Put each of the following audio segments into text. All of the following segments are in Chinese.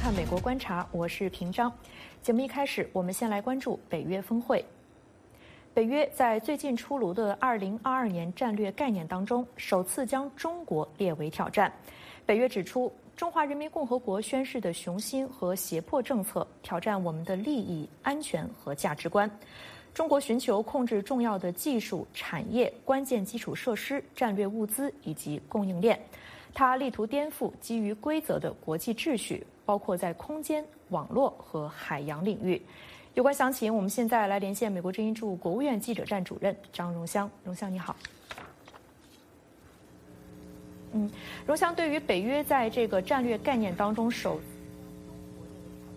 看《美国观察》，我是平章。节目一开始，我们先来关注北约峰会。北约在最近出炉的2022年战略概念当中，首次将中国列为挑战。北约指出，中华人民共和国宣示的雄心和胁迫政策，挑战我们的利益、安全和价值观。中国寻求控制重要的技术产业、关键基础设施、战略物资以及供应链。他力图颠覆基于规则的国际秩序，包括在空间、网络和海洋领域。有关详情，我们现在来连线美国之音驻国务院记者站主任张荣香。荣香，你好。嗯，荣香，对于北约在这个战略概念当中首中国的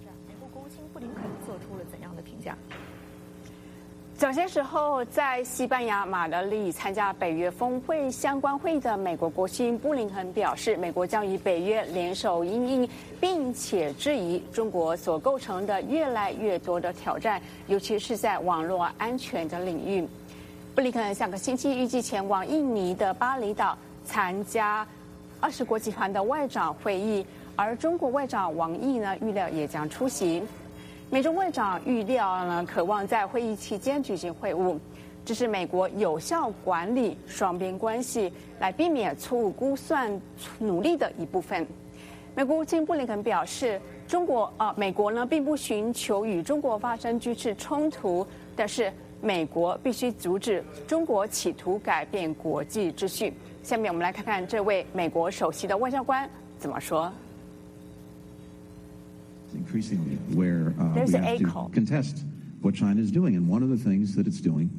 挑战，美国国务卿布林肯做出了怎样的评价？早些时候，在西班牙马德里参加北约峰会相关会议的美国国务卿布林肯表示，美国将与北约联手应应，并且质疑中国所构成的越来越多的挑战，尤其是在网络安全的领域。布林肯下个星期预计前往印尼的巴厘岛参加二十国集团的外长会议，而中国外长王毅呢，预料也将出席。美中外长预料呢，渴望在会议期间举行会晤，这是美国有效管理双边关系、来避免错误估算努力的一部分。美国国务卿布林肯表示，中国啊，美国呢并不寻求与中国发生军事冲突，但是美国必须阻止中国企图改变国际秩序。下面我们来看看这位美国首席的外交官怎么说。Increasingly where uh, we have to contest what China is doing. And one of the things that it's doing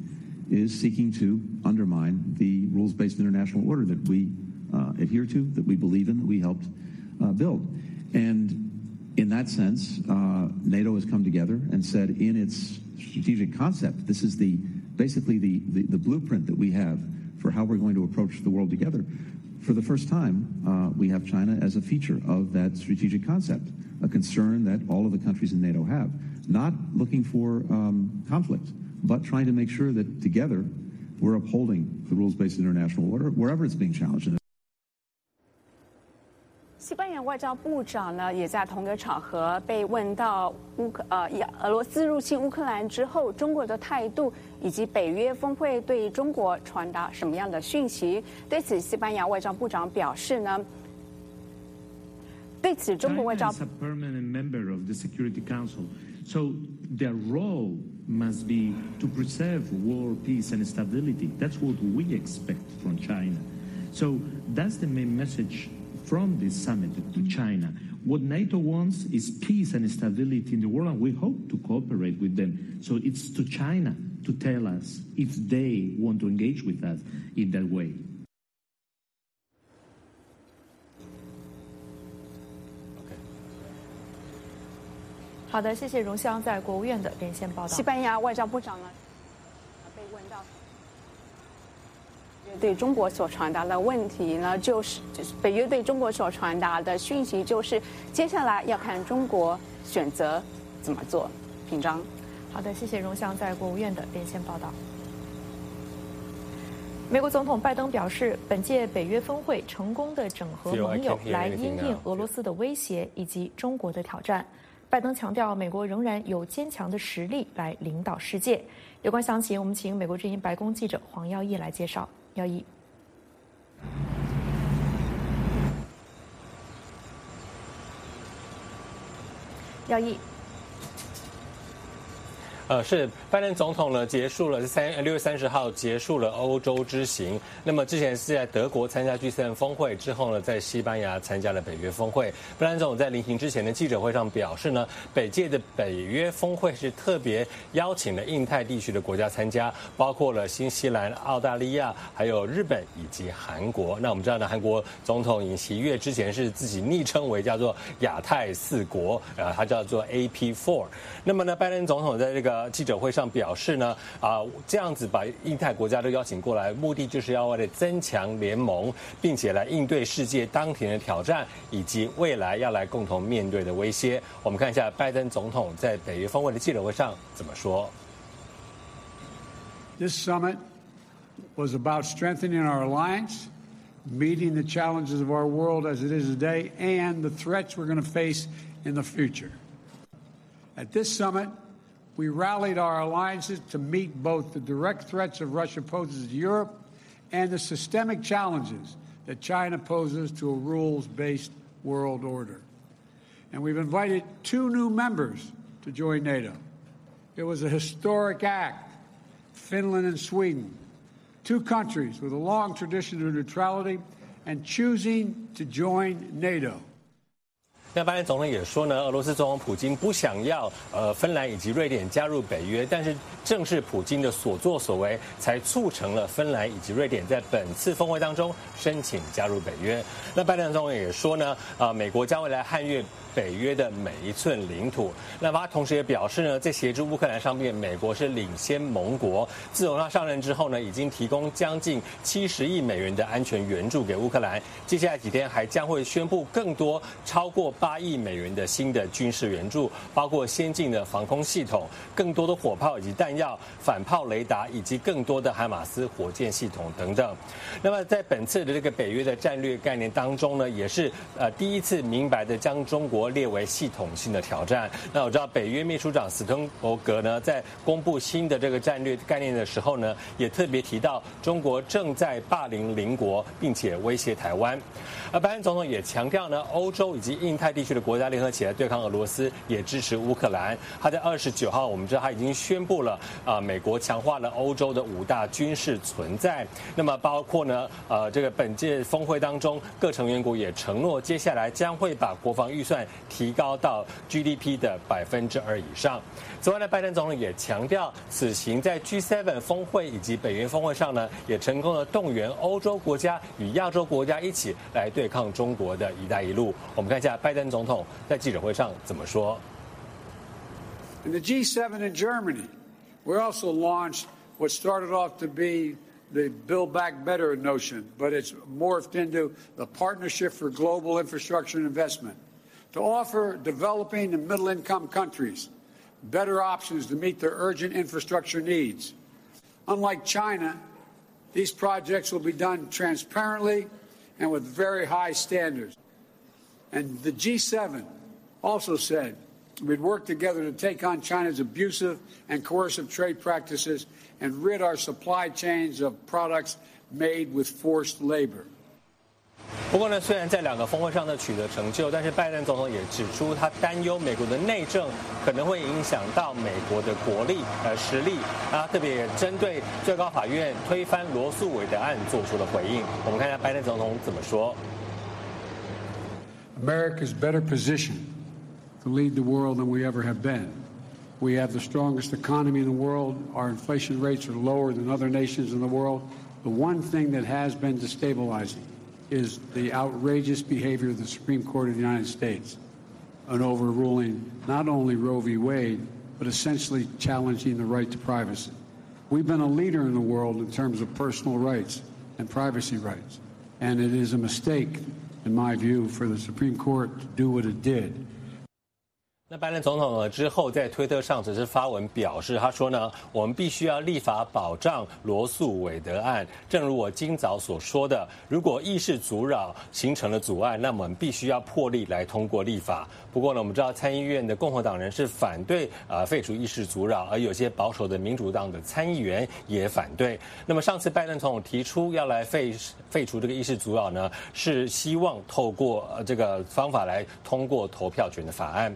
is seeking to undermine the rules-based international order that we uh, adhere to, that we believe in, that we helped uh, build. And in that sense, uh, NATO has come together and said in its strategic concept, this is the basically the, the, the blueprint that we have for how we're going to approach the world together. For the first time, uh, we have China as a feature of that strategic concept a concern that all of the countries in NATO have. Not looking for um, conflict, but trying to make sure that together we're upholding the rules-based international order wherever it's being challenged. 西班牙外交部长呢，也在同个场合被问到乌克呃，俄罗斯入侵乌克兰之后，中国的态度以及北约峰会对中国传达什么样的讯息？对此，西班牙外交部长表示呢。China is a permanent member of the Security Council, so their role must be to preserve world peace and stability. That's what we expect from China. So that's the main message from this summit to China. What NATO wants is peace and stability in the world, and we hope to cooperate with them. So it's to China to tell us if they want to engage with us in that way. 好的，谢谢荣香在国务院的连线报道。西班牙外交部长呢， 对中国所传达的问题呢，就是北约对中国所传达的讯息，就是接下来要看中国选择怎么做。平章，好的，谢谢荣翔在国务院的连线报道。美国总统拜登表示，本届北约峰会成功的整合盟友，来因应俄罗斯的威胁以及中国的挑战。拜登强调，美国仍然有坚强的实力来领导世界。有关详情，我们请美国之音白宫记者黄耀义来介绍。耀义，耀义。呃，是拜登总统呢结束了三六月三十号结束了欧洲之行。那么之前是在德国参加 G7 峰会之后呢，在西班牙参加了北约峰会。拜登总统在临行之前的记者会上表示呢，本届的北约峰会是特别邀请了印太地区的国家参加，包括了新西兰、澳大利亚、还有日本以及韩国。那我们知道呢，韩国总统尹锡悦之前是自己昵称为叫做亚太四国，呃，他叫做 AP Four。那么呢，拜登总统在这个呃，记者会上表示呢，啊，这样子把印太国家都邀请过来，目的就是要为了增强联盟，并且来应对世界当前的挑战，以及未来要来共同面对的威胁。我们看一下拜登总统在北约峰会的记者会上怎么说。This summit was about strengthening our alliance meeting the challenges of our world as it is today and the threats we're going to face in the future. At this summit, we rallied our alliances to meet both the direct threats of Russia poses to Europe and the systemic challenges that China poses to a rules based world order. And we've invited two new members to join NATO. It was a historic act Finland and Sweden, two countries with a long tradition of neutrality and choosing to join NATO. 那拜登总统也说呢，俄罗斯总统普京不想要呃芬兰以及瑞典加入北约，但是正是普京的所作所为，才促成了芬兰以及瑞典在本次峰会当中申请加入北约。那拜登总统也说呢，啊，美国将未来捍卫北约的每一寸领土。那么他同时也表示呢，在协助乌克兰上面，美国是领先盟国。自从他上任之后呢，已经提供将近七十亿美元的安全援助给乌克兰。接下来几天还将会宣布更多超过。八亿美元的新的军事援助，包括先进的防空系统、更多的火炮以及弹药、反炮雷达，以及更多的海马斯火箭系统等等。那么在本次的这个北约的战略概念当中呢，也是呃第一次明白的将中国列为系统性的挑战。那我知道北约秘书长斯滕伯格呢，在公布新的这个战略概念的时候呢，也特别提到中国正在霸凌邻国，并且威胁台湾。而拜登总统也强调呢，欧洲以及印太。地区的国家联合起来对抗俄罗斯，也支持乌克兰。他在二十九号，我们知道他已经宣布了啊，美国强化了欧洲的五大军事存在。那么包括呢，呃，这个本届峰会当中，各成员国也承诺，接下来将会把国防预算提高到 GDP 的百分之二以上。此外呢，拜登总统也强调，此行在 G7 峰会以及北约峰会上呢，也成功的动员欧洲国家与亚洲国家一起来对抗中国的一带一路。我们看一下拜登。总统在记者会上怎么说？In the G7 in Germany, we also launched what started off to be the Build Back Better notion, but it's morphed into the Partnership for Global Infrastructure and Investment to offer developing and middle income countries better options to meet their urgent infrastructure needs. Unlike China, these projects will be done transparently and with very high standards. And the G7 also said we'd work together to take on China's abusive and coercive trade practices and rid our supply chains of products made with forced labor. 不过呢，虽然在两个峰会上呢取得成就，但是拜登总统也指出，他担忧美国的内政可能会影响到美国的国力呃实力。啊特别针对最高法院推翻罗素韦德案做出了回应。我们看一下拜登总统怎么说。：“America's better position to lead the world than we ever have been. We have the strongest economy in the world. Our inflation rates are lower than other nations in the world. The one thing that has been destabilizing is the outrageous behavior of the Supreme Court of the United States on overruling not only Roe v. Wade, but essentially challenging the right to privacy. We've been a leader in the world in terms of personal rights and privacy rights, and it is a mistake in my view, for the Supreme Court to do what it did 拜登总统呢之后在推特上只是发文表示，他说呢，我们必须要立法保障罗素韦德案。正如我今早所说的，如果议事阻扰形成了阻碍，那么我们必须要破例来通过立法。不过呢，我们知道参议院的共和党人是反对啊废除议事阻扰，而有些保守的民主党的参议员也反对。那么上次拜登总统提出要来废废除这个议事阻扰呢，是希望透过呃这个方法来通过投票权的法案。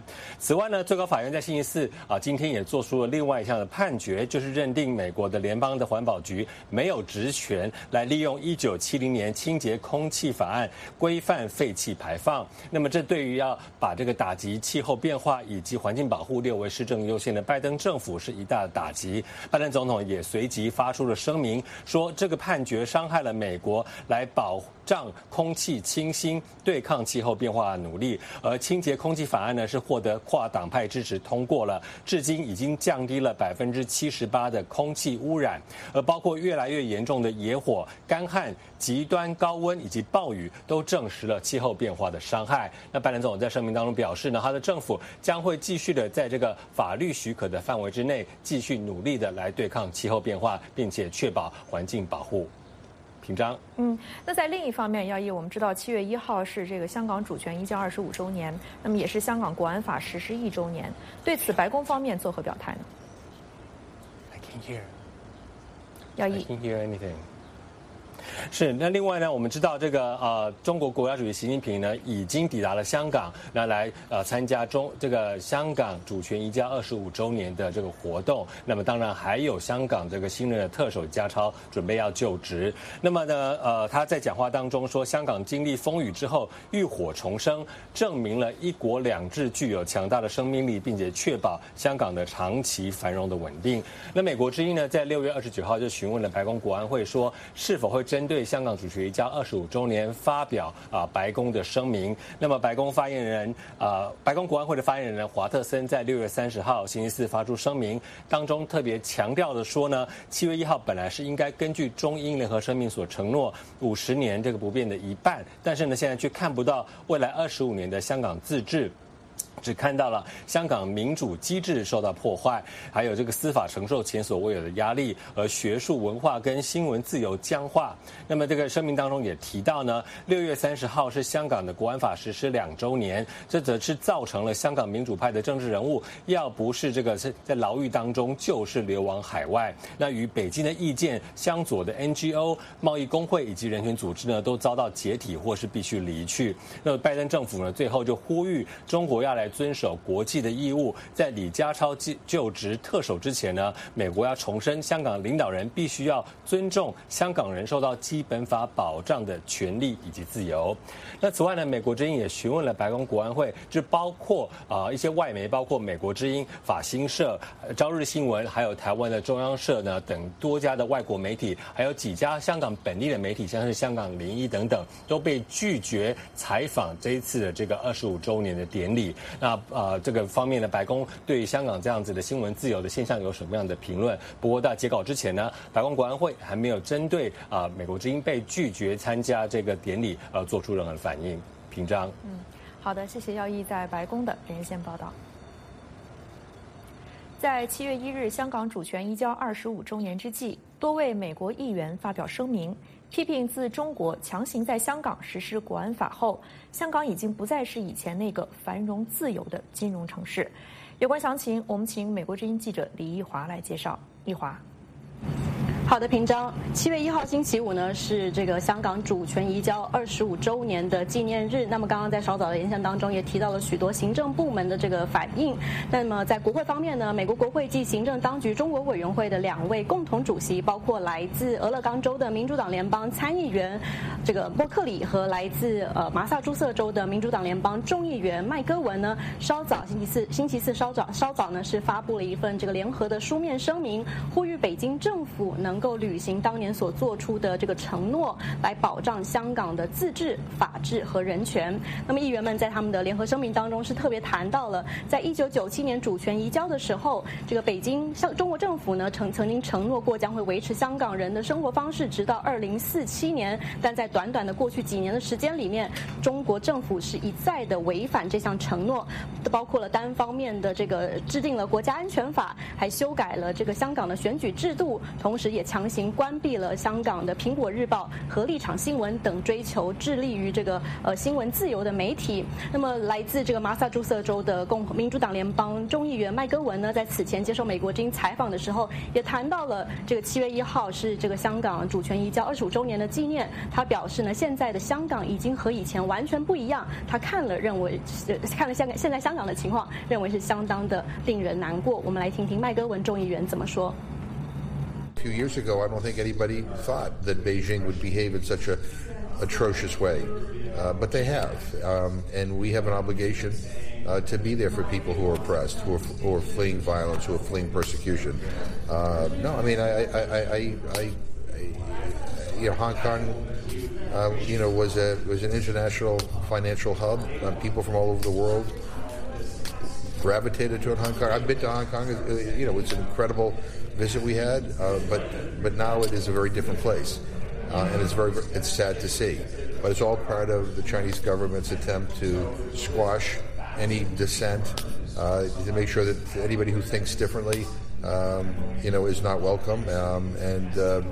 此外呢，最高法院在星期四啊，今天也做出了另外一项的判决，就是认定美国的联邦的环保局没有职权来利用一九七零年清洁空气法案规范废气排放。那么，这对于要把这个打击气候变化以及环境保护列为市政优先的拜登政府是一大打击。拜登总统也随即发出了声明，说这个判决伤害了美国来保护障空气清新、对抗气候变化的努力。而清洁空气法案呢，是获得。跨党派支持通过了，至今已经降低了百分之七十八的空气污染，而包括越来越严重的野火、干旱、极端高温以及暴雨，都证实了气候变化的伤害。那拜登总统在声明当中表示呢，他的政府将会继续的在这个法律许可的范围之内，继续努力的来对抗气候变化，并且确保环境保护。平章。嗯，那在另一方面，耀义，我们知道七月一号是这个香港主权移交二十五周年，那么也是香港国安法实施一周年。对此，白宫方面作何表态呢？I can't hear. 耀义。I can't hear anything. 是，那另外呢，我们知道这个呃，中国国家主席习近平呢已经抵达了香港，那来呃参加中这个香港主权移交二十五周年的这个活动。那么当然还有香港这个新任的特首家超准备要就职。那么呢，呃，他在讲话当中说，香港经历风雨之后浴火重生，证明了一国两制具有强大的生命力，并且确保香港的长期繁荣的稳定。那美国之音呢，在六月二十九号就询问了白宫国安会，说是否会真针对香港主权移交二十五周年发表啊白宫的声明。那么白宫发言人啊，白宫国安会的发言人华特森在六月三十号星期四发出声明，当中特别强调的说呢，七月一号本来是应该根据中英联合声明所承诺五十年这个不变的一半，但是呢现在却看不到未来二十五年的香港自治。只看到了香港民主机制受到破坏，还有这个司法承受前所未有的压力，而学术文化跟新闻自由僵化。那么这个声明当中也提到呢，六月三十号是香港的国安法实施两周年，这则是造成了香港民主派的政治人物要不是这个是在牢狱当中，就是流亡海外。那与北京的意见相左的 NGO、贸易工会以及人权组织呢，都遭到解体或是必须离去。那拜登政府呢，最后就呼吁中国要来。在遵守国际的义务，在李家超就就职特首之前呢，美国要重申香港领导人必须要尊重香港人受到基本法保障的权利以及自由。那此外呢，美国之音也询问了白宫国安会，就包括啊一些外媒，包括美国之音、法新社、朝日新闻，还有台湾的中央社呢等多家的外国媒体，还有几家香港本地的媒体，像是香港零一等等，都被拒绝采访这一次的这个二十五周年的典礼。那呃，这个方面呢，白宫对香港这样子的新闻自由的现象有什么样的评论？不过在截稿之前呢，白宫国安会还没有针对啊美国之音被拒绝参加这个典礼呃做出任何反应。平章，嗯，好的，谢谢耀义在白宫的连线报道。在七月一日香港主权移交二十五周年之际，多位美国议员发表声明。批评自中国强行在香港实施国安法后，香港已经不再是以前那个繁荣自由的金融城市。有关详情，我们请美国之音记者李义华来介绍。义华。好的，平章。七月一号星期五呢，是这个香港主权移交二十五周年的纪念日。那么，刚刚在稍早的演讲当中也提到了许多行政部门的这个反应。那么，在国会方面呢，美国国会及行政当局中国委员会的两位共同主席，包括来自俄勒冈州的民主党联邦参议员这个波克里和来自呃麻萨诸塞州的民主党联邦众议员麦戈文呢，稍早星期四星期四稍早稍早呢是发布了一份这个联合的书面声明，呼吁北京政府能。够履行当年所做出的这个承诺，来保障香港的自治、法治和人权。那么，议员们在他们的联合声明当中是特别谈到了，在一九九七年主权移交的时候，这个北京向中国政府呢曾曾经承诺过将会维持香港人的生活方式，直到二零四七年。但在短短的过去几年的时间里面，中国政府是一再的违反这项承诺，包括了单方面的这个制定了国家安全法，还修改了这个香港的选举制度，同时也。强行关闭了香港的《苹果日报》和立场新闻等追求致力于这个呃新闻自由的媒体。那么，来自这个马萨诸塞州的共和民主党联邦众议员麦戈文呢，在此前接受美国之音采访的时候，也谈到了这个七月一号是这个香港主权移交二十五周年的纪念。他表示呢，现在的香港已经和以前完全不一样。他看了认为，看了香港现在香港的情况，认为是相当的令人难过。我们来听听麦戈文众议员怎么说。Few years ago, I don't think anybody thought that Beijing would behave in such a atrocious way, uh, but they have, um, and we have an obligation uh, to be there for people who are oppressed, who are, who are fleeing violence, who are fleeing persecution. Uh, no, I mean, I, I, I, I, you know, Hong Kong, uh, you know, was a was an international financial hub. Uh, people from all over the world gravitated toward Hong Kong. I've been to Hong Kong. Uh, you know, it's an incredible visit we had, uh, but but now it is a very different place, uh, and it's very it's sad to see. But it's all part of the Chinese government's attempt to squash any dissent, uh, to make sure that anybody who thinks differently um, you know, is not welcome. Um, and uh,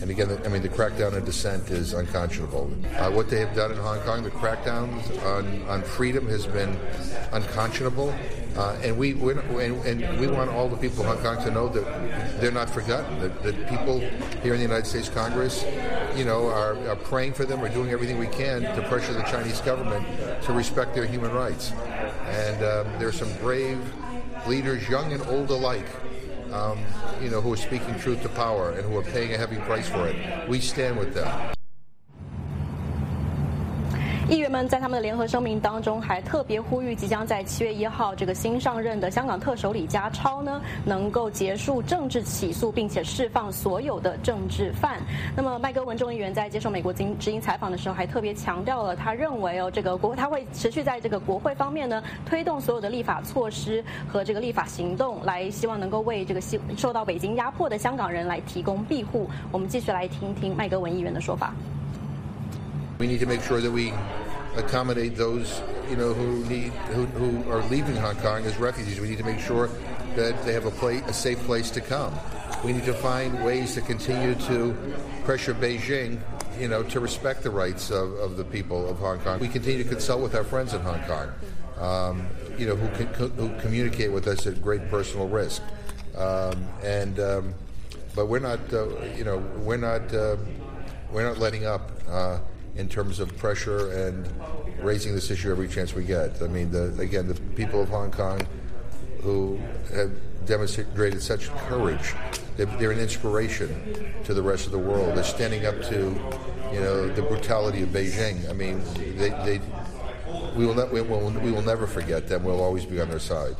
and again, I mean, the crackdown on dissent is unconscionable. Uh, what they have done in Hong Kong, the crackdowns on, on freedom has been unconscionable. Uh, and we and, and, we want all the people of Hong Kong to know that they're not forgotten. That, that people here in the United States Congress, you know, are, are praying for them. We're doing everything we can to pressure the Chinese government to respect their human rights. And um, there are some brave leaders, young and old alike, um, you know, who are speaking truth to power and who are paying a heavy price for it. We stand with them. 议员们在他们的联合声明当中，还特别呼吁即将在七月一号这个新上任的香港特首李家超呢，能够结束政治起诉，并且释放所有的政治犯。那么麦戈文众议员在接受美国之音之音采访的时候，还特别强调了，他认为哦，这个国他会持续在这个国会方面呢，推动所有的立法措施和这个立法行动，来希望能够为这个受受到北京压迫的香港人来提供庇护。我们继续来听听麦戈文议员的说法。We need to make sure that we accommodate those you know who need who, who are leaving Hong Kong as refugees. We need to make sure that they have a place, a safe place to come. We need to find ways to continue to pressure Beijing, you know, to respect the rights of, of the people of Hong Kong. We continue to consult with our friends in Hong Kong, um, you know, who, who communicate with us at great personal risk, um, and um, but we're not, uh, you know, we're not, uh, we're not letting up. Uh, in terms of pressure and raising this issue every chance we get. I mean, the, again, the people of Hong Kong who have demonstrated such courage, they're, they're, an inspiration to the rest of the world. They're standing up to, you know, the brutality of Beijing. I mean, they, they we will, we, will, we will never forget them. We'll always be on their side.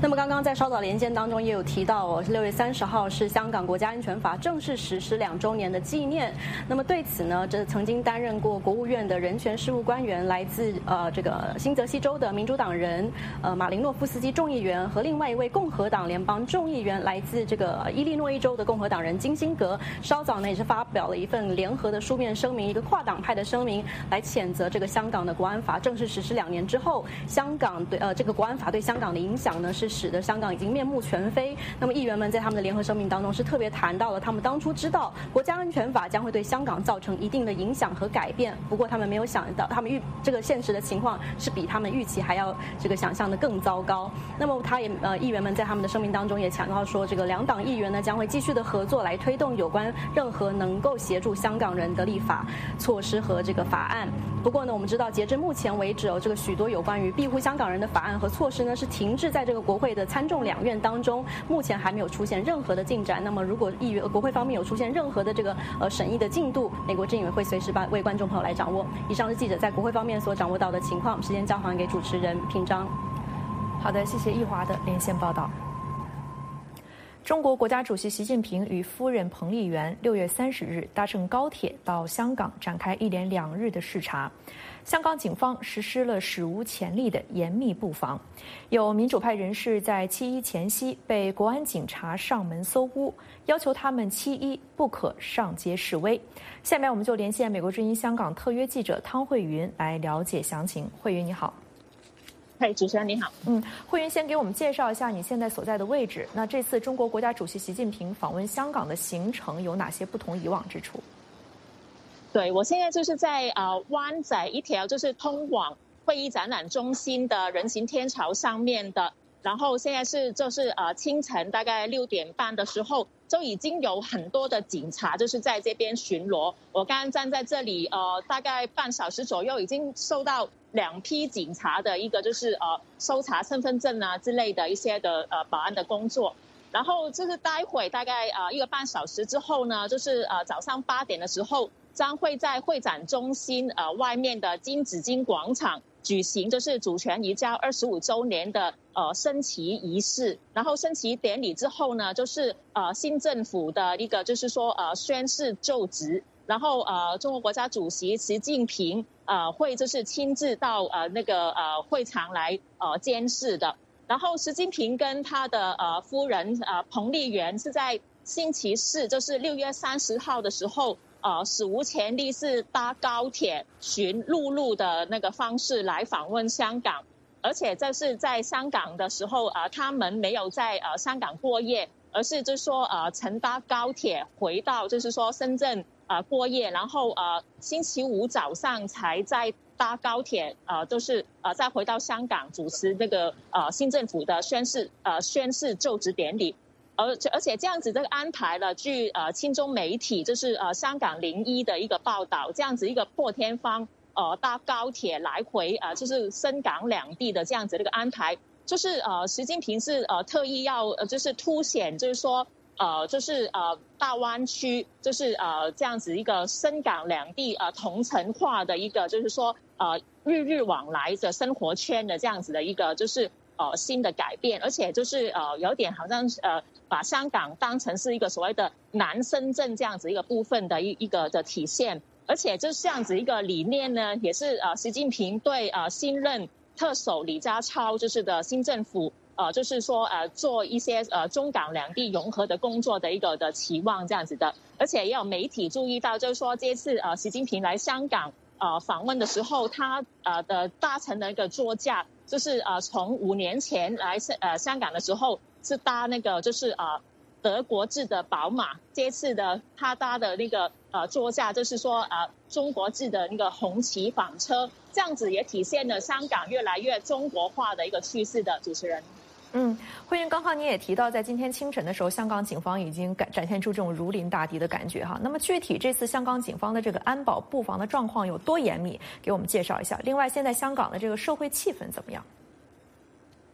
那么刚刚在稍早连线当中也有提到哦，六月三十号是香港国家安全法正式实施两周年的纪念。那么对此呢，这曾经担任过国务院的人权事务官员，来自呃这个新泽西州的民主党人呃马林诺夫斯基众议员和另外一位共和党联邦众议员，来自这个伊利诺伊州的共和党人金辛格，稍早呢也是发表了一份联合的书面声明，一个跨党派的声明，来谴责这个香港的国安法正式实施两年之后，香港对呃这个国安法对香港的影响呢是。使得香港已经面目全非。那么议员们在他们的联合声明当中是特别谈到了，他们当初知道国家安全法将会对香港造成一定的影响和改变。不过他们没有想到，他们预这个现实的情况是比他们预期还要这个想象的更糟糕。那么他也呃议员们在他们的声明当中也强调说，这个两党议员呢将会继续的合作来推动有关任何能够协助香港人的立法措施和这个法案。不过呢，我们知道截至目前为止哦，这个许多有关于庇护香港人的法案和措施呢是停滞在这个国会的参众两院当中，目前还没有出现任何的进展。那么，如果议员国会方面有出现任何的这个呃审议的进度，美国政委会随时把为观众朋友来掌握。以上是记者在国会方面所掌握到的情况。时间交还给主持人平章。好的，谢谢易华的连线报道。中国国家主席习近平与夫人彭丽媛六月三十日搭乘高铁到香港展开一连两日的视察。香港警方实施了史无前例的严密布防，有民主派人士在七一前夕被国安警察上门搜屋，要求他们七一不可上街示威。下面我们就连线美国之音香港特约记者汤慧云来了解详情。慧云你好，嘿，主持人你好，嗯，慧云先给我们介绍一下你现在所在的位置。那这次中国国家主席习近平访问香港的行程有哪些不同以往之处？对，我现在就是在呃湾仔一条就是通往会议展览中心的人行天桥上面的，然后现在是就是呃清晨大概六点半的时候，就已经有很多的警察就是在这边巡逻。我刚刚站在这里呃大概半小时左右，已经收到两批警察的一个就是呃搜查身份证啊之类的一些的呃保安的工作。然后就是待会大概呃一个半小时之后呢，就是呃早上八点的时候。将会在会展中心呃外面的金紫荆广场举行，就是主权移交二十五周年的呃升旗仪式。然后升旗典礼之后呢，就是呃新政府的一个就是说呃宣誓就职。然后呃中国国家主席习近平呃会就是亲自到呃那个呃会场来呃监视的。然后习近平跟他的呃夫人呃彭丽媛是在星期四，就是六月三十号的时候。呃，史无前例是搭高铁、寻陆路的那个方式来访问香港。而且这是在香港的时候啊，他们没有在呃香港过夜，而是就是说呃乘搭高铁回到就是说深圳啊过夜，然后呃星期五早上才在搭高铁呃就是呃再回到香港主持这个呃新政府的宣誓呃宣誓就职典礼，而而且这样子这个安排了，据呃青中媒体就是呃香港零一的一个报道，这样子一个破天荒。呃，搭高铁来回啊，就是深港两地的这样子的一个安排，就是呃，习近平是呃特意要呃，就是凸显，就是说呃，就是呃大湾区，就是呃这样子一个深港两地呃同城化的一个，就是说呃日日往来的生活圈的这样子的一个，就是呃新的改变，而且就是呃有点好像呃把香港当成是一个所谓的南深圳这样子一个部分的一一个的体现。而且就是这样子一个理念呢，也是呃习近平对呃新任特首李家超就是的新政府呃就是说呃做一些呃中港两地融合的工作的一个的期望这样子的。而且也有媒体注意到，就是说这次呃习近平来香港呃访问的时候，他呃的搭乘的一个座驾，就是呃从五年前来香呃香港的时候是搭那个就是呃德国制的宝马，这次的他搭的那个。呃，座驾就是说，呃，中国制的那个红旗纺车，这样子也体现了香港越来越中国化的一个趋势的主持人。嗯，慧云，刚刚你也提到，在今天清晨的时候，香港警方已经展展现出这种如临大敌的感觉哈。那么具体这次香港警方的这个安保布防的状况有多严密？给我们介绍一下。另外，现在香港的这个社会气氛怎么样？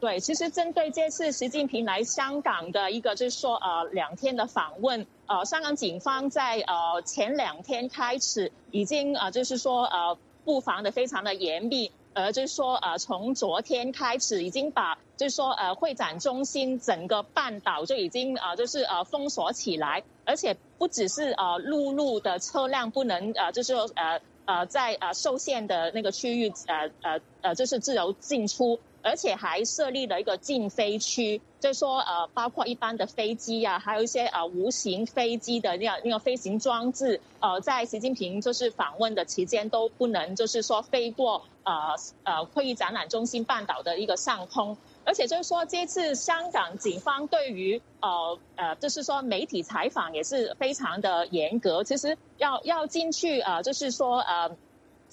对，其实针对这次习近平来香港的一个，就是说呃两天的访问，呃，香港警方在呃前两天开始已经呃就是说呃布防的非常的严密，呃就是说呃从昨天开始已经把就是说呃会展中心整个半岛就已经呃就是呃封锁起来，而且不只是呃陆路的车辆不能呃就是说呃呃在呃受限的那个区域呃呃呃就是自由进出。而且还设立了一个禁飞区，就是说，呃，包括一般的飞机啊，还有一些呃无形飞机的那样那个飞行装置，呃，在习近平就是访问的期间都不能就是说飞过呃呃会议展览中心半岛的一个上空。而且就是说，这次香港警方对于呃呃，就是说媒体采访也是非常的严格。其实要要进去呃，就是说呃。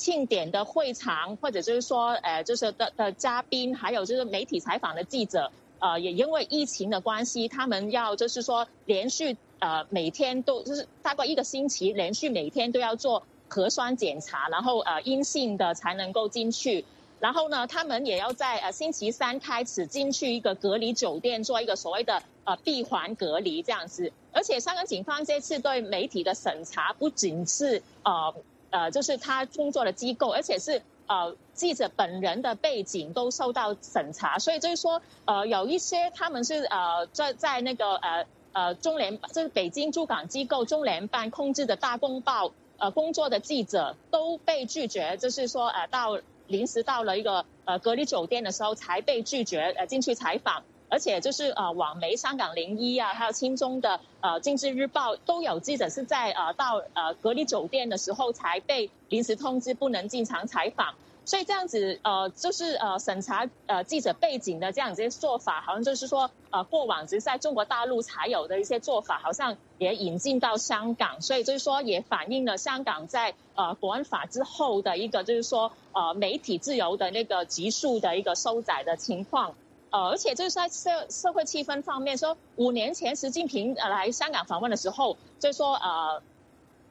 庆典的会场，或者就是说，呃，就是的的嘉宾，还有就是媒体采访的记者，呃，也因为疫情的关系，他们要就是说连续呃每天都就是大概一个星期，连续每天都要做核酸检查，然后呃阴性的才能够进去。然后呢，他们也要在呃星期三开始进去一个隔离酒店做一个所谓的呃闭环隔离这样子。而且香港警方这次对媒体的审查不仅是呃。呃，就是他工作的机构，而且是呃记者本人的背景都受到审查，所以就是说，呃，有一些他们是呃在在那个呃呃中联就是北京驻港机构中联办控制的大公报呃工作的记者都被拒绝，就是说呃到临时到了一个呃隔离酒店的时候才被拒绝呃进去采访。而且就是呃，网媒香港零一啊，还有青中的呃经济日报都有记者是在呃到呃隔离酒店的时候才被临时通知不能进场采访，所以这样子呃就是呃审查呃记者背景的这样子做法，好像就是说呃过往只在中国大陆才有的一些做法，好像也引进到香港，所以就是说也反映了香港在呃国安法之后的一个就是说呃媒体自由的那个急速的一个收窄的情况。呃，而且就是在社社会气氛方面，说五年前习近平来香港访问的时候，就说呃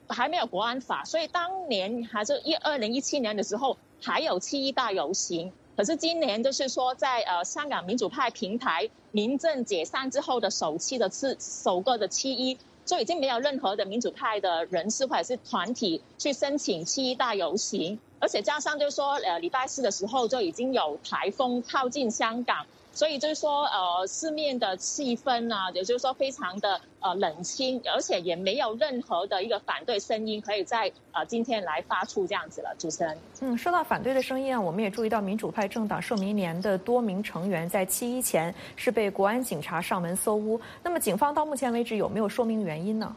还没有国安法，所以当年还是一二零一七年的时候还有七一大游行。可是今年就是说在呃香港民主派平台民政解散之后的首期的次首个的七一，就已经没有任何的民主派的人士或者是团体去申请七一大游行，而且加上就是说呃礼拜四的时候就已经有台风靠近香港。所以就是说，呃，市面的气氛啊，也就是说非常的呃冷清，而且也没有任何的一个反对声音可以在呃今天来发出这样子了。主持人，嗯，说到反对的声音啊，我们也注意到民主派政党社民联的多名成员在七一前是被国安警察上门搜屋。那么警方到目前为止有没有说明原因呢？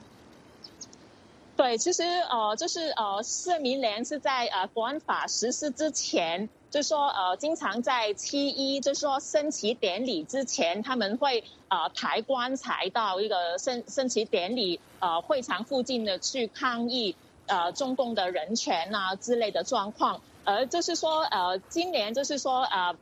对。对，其实呃，就是呃，社民联是在呃国安法实施之前，就是说呃，经常在七一，就是说升旗典礼之前，他们会呃抬棺材到一个升升旗典礼呃会场附近的去抗议呃中共的人权啊之类的状况。而就是说呃，今年就是说呃，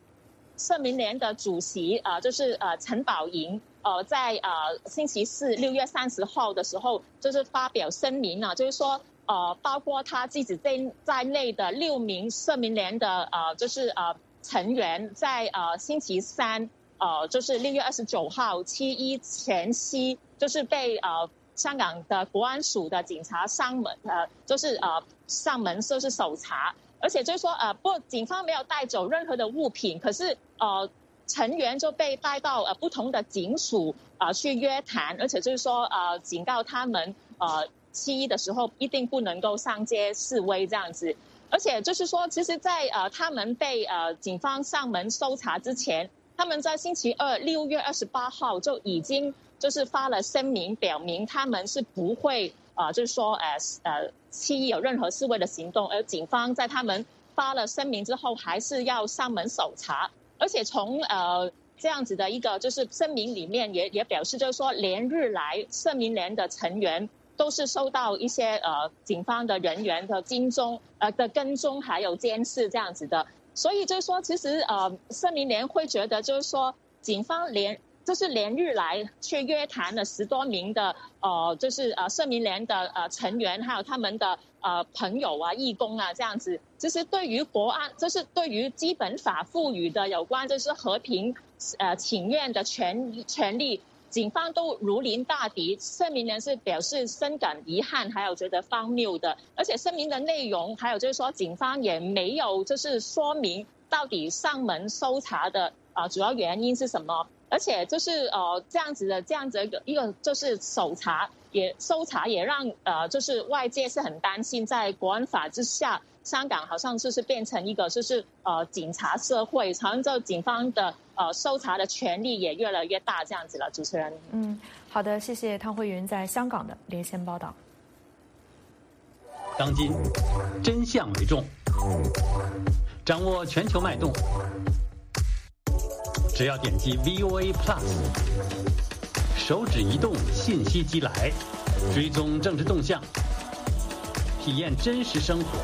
社民联的主席呃，就是呃陈宝莹。呃，在呃星期四六月三十号的时候，就是发表声明了，就是说，呃，包括他自己在在内的六名社民联的呃，就是呃成员，在呃星期三，呃，就是六月二十九号七一前夕，就是被呃香港的国安署的警察上门，呃，就是呃上门就是搜查，而且就是说，呃，不，警方没有带走任何的物品，可是呃。成员就被带到呃不同的警署啊去约谈，而且就是说呃警告他们呃七一的时候一定不能够上街示威这样子，而且就是说其实，在呃他们被呃警方上门搜查之前，他们在星期二六月二十八号就已经就是发了声明，表明他们是不会啊就是说呃呃七一有任何示威的行动，而警方在他们发了声明之后，还是要上门搜查。而且从呃这样子的一个就是声明里面也也表示，就是说连日来社民联的成员都是受到一些呃警方的人员的跟踪呃的跟踪还有监视这样子的，所以就是说其实呃社民联会觉得就是说警方连。就是连日来去约谈了十多名的呃，就是呃社民联的呃成员，还有他们的呃朋友啊、义工啊这样子。其实对于国安，就是对于基本法赋予的有关就是和平呃请愿的权权利，警方都如临大敌。声明人是表示深感遗憾，还有觉得荒谬的。而且声明的内容，还有就是说警方也没有就是说明到底上门搜查的啊主要原因是什么。而且就是呃这样子的这样子一个一个就是搜查也搜查也让呃就是外界是很担心，在国安法之下，香港好像就是变成一个就是呃警察社会，好像这警方的呃搜查的权力也越来越大这样子了。主持人，嗯，好的，谢谢汤慧云在香港的连线报道。当今真相为重，掌握全球脉动。只要点击 VOA Plus，手指移动，信息即来，追踪政治动向，体验真实生活，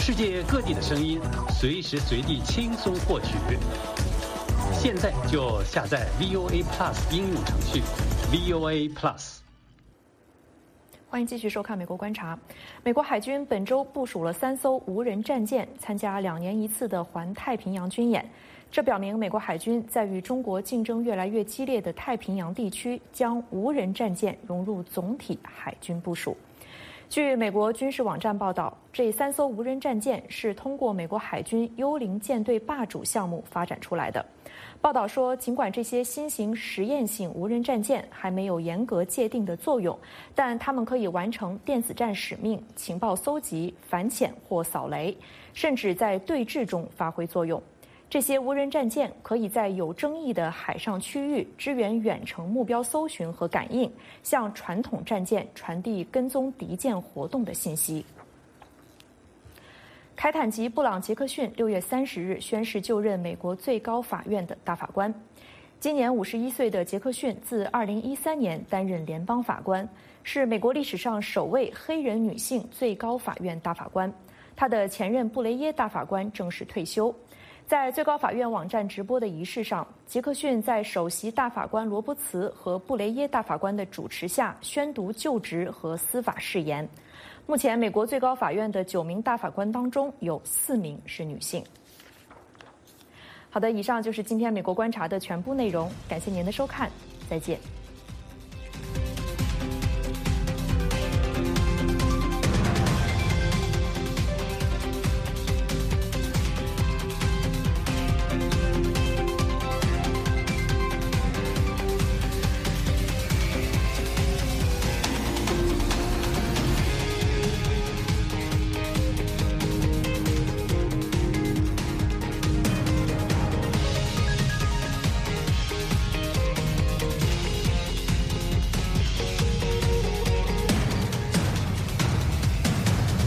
世界各地的声音，随时随地轻松获取。现在就下载 VOA Plus 应用程序，VOA Plus。欢迎继续收看《美国观察》。美国海军本周部署了三艘无人战舰，参加两年一次的环太平洋军演。这表明美国海军在与中国竞争越来越激烈的太平洋地区，将无人战舰融入总体海军部署。据美国军事网站报道，这三艘无人战舰是通过美国海军幽灵舰队霸主项目发展出来的。报道说，尽管这些新型实验性无人战舰还没有严格界定的作用，但它们可以完成电子战使命、情报搜集、反潜或扫雷，甚至在对峙中发挥作用。这些无人战舰可以在有争议的海上区域支援远程目标搜寻和感应，向传统战舰传递跟踪敌舰活动的信息。凯坦吉布朗杰克逊六月三十日宣誓就任美国最高法院的大法官。今年五十一岁的杰克逊自二零一三年担任联邦法官，是美国历史上首位黑人女性最高法院大法官。他的前任布雷耶大法官正式退休。在最高法院网站直播的仪式上，杰克逊在首席大法官罗伯茨和布雷耶大法官的主持下宣读就职和司法誓言。目前，美国最高法院的九名大法官当中有四名是女性。好的，以上就是今天美国观察的全部内容，感谢您的收看，再见。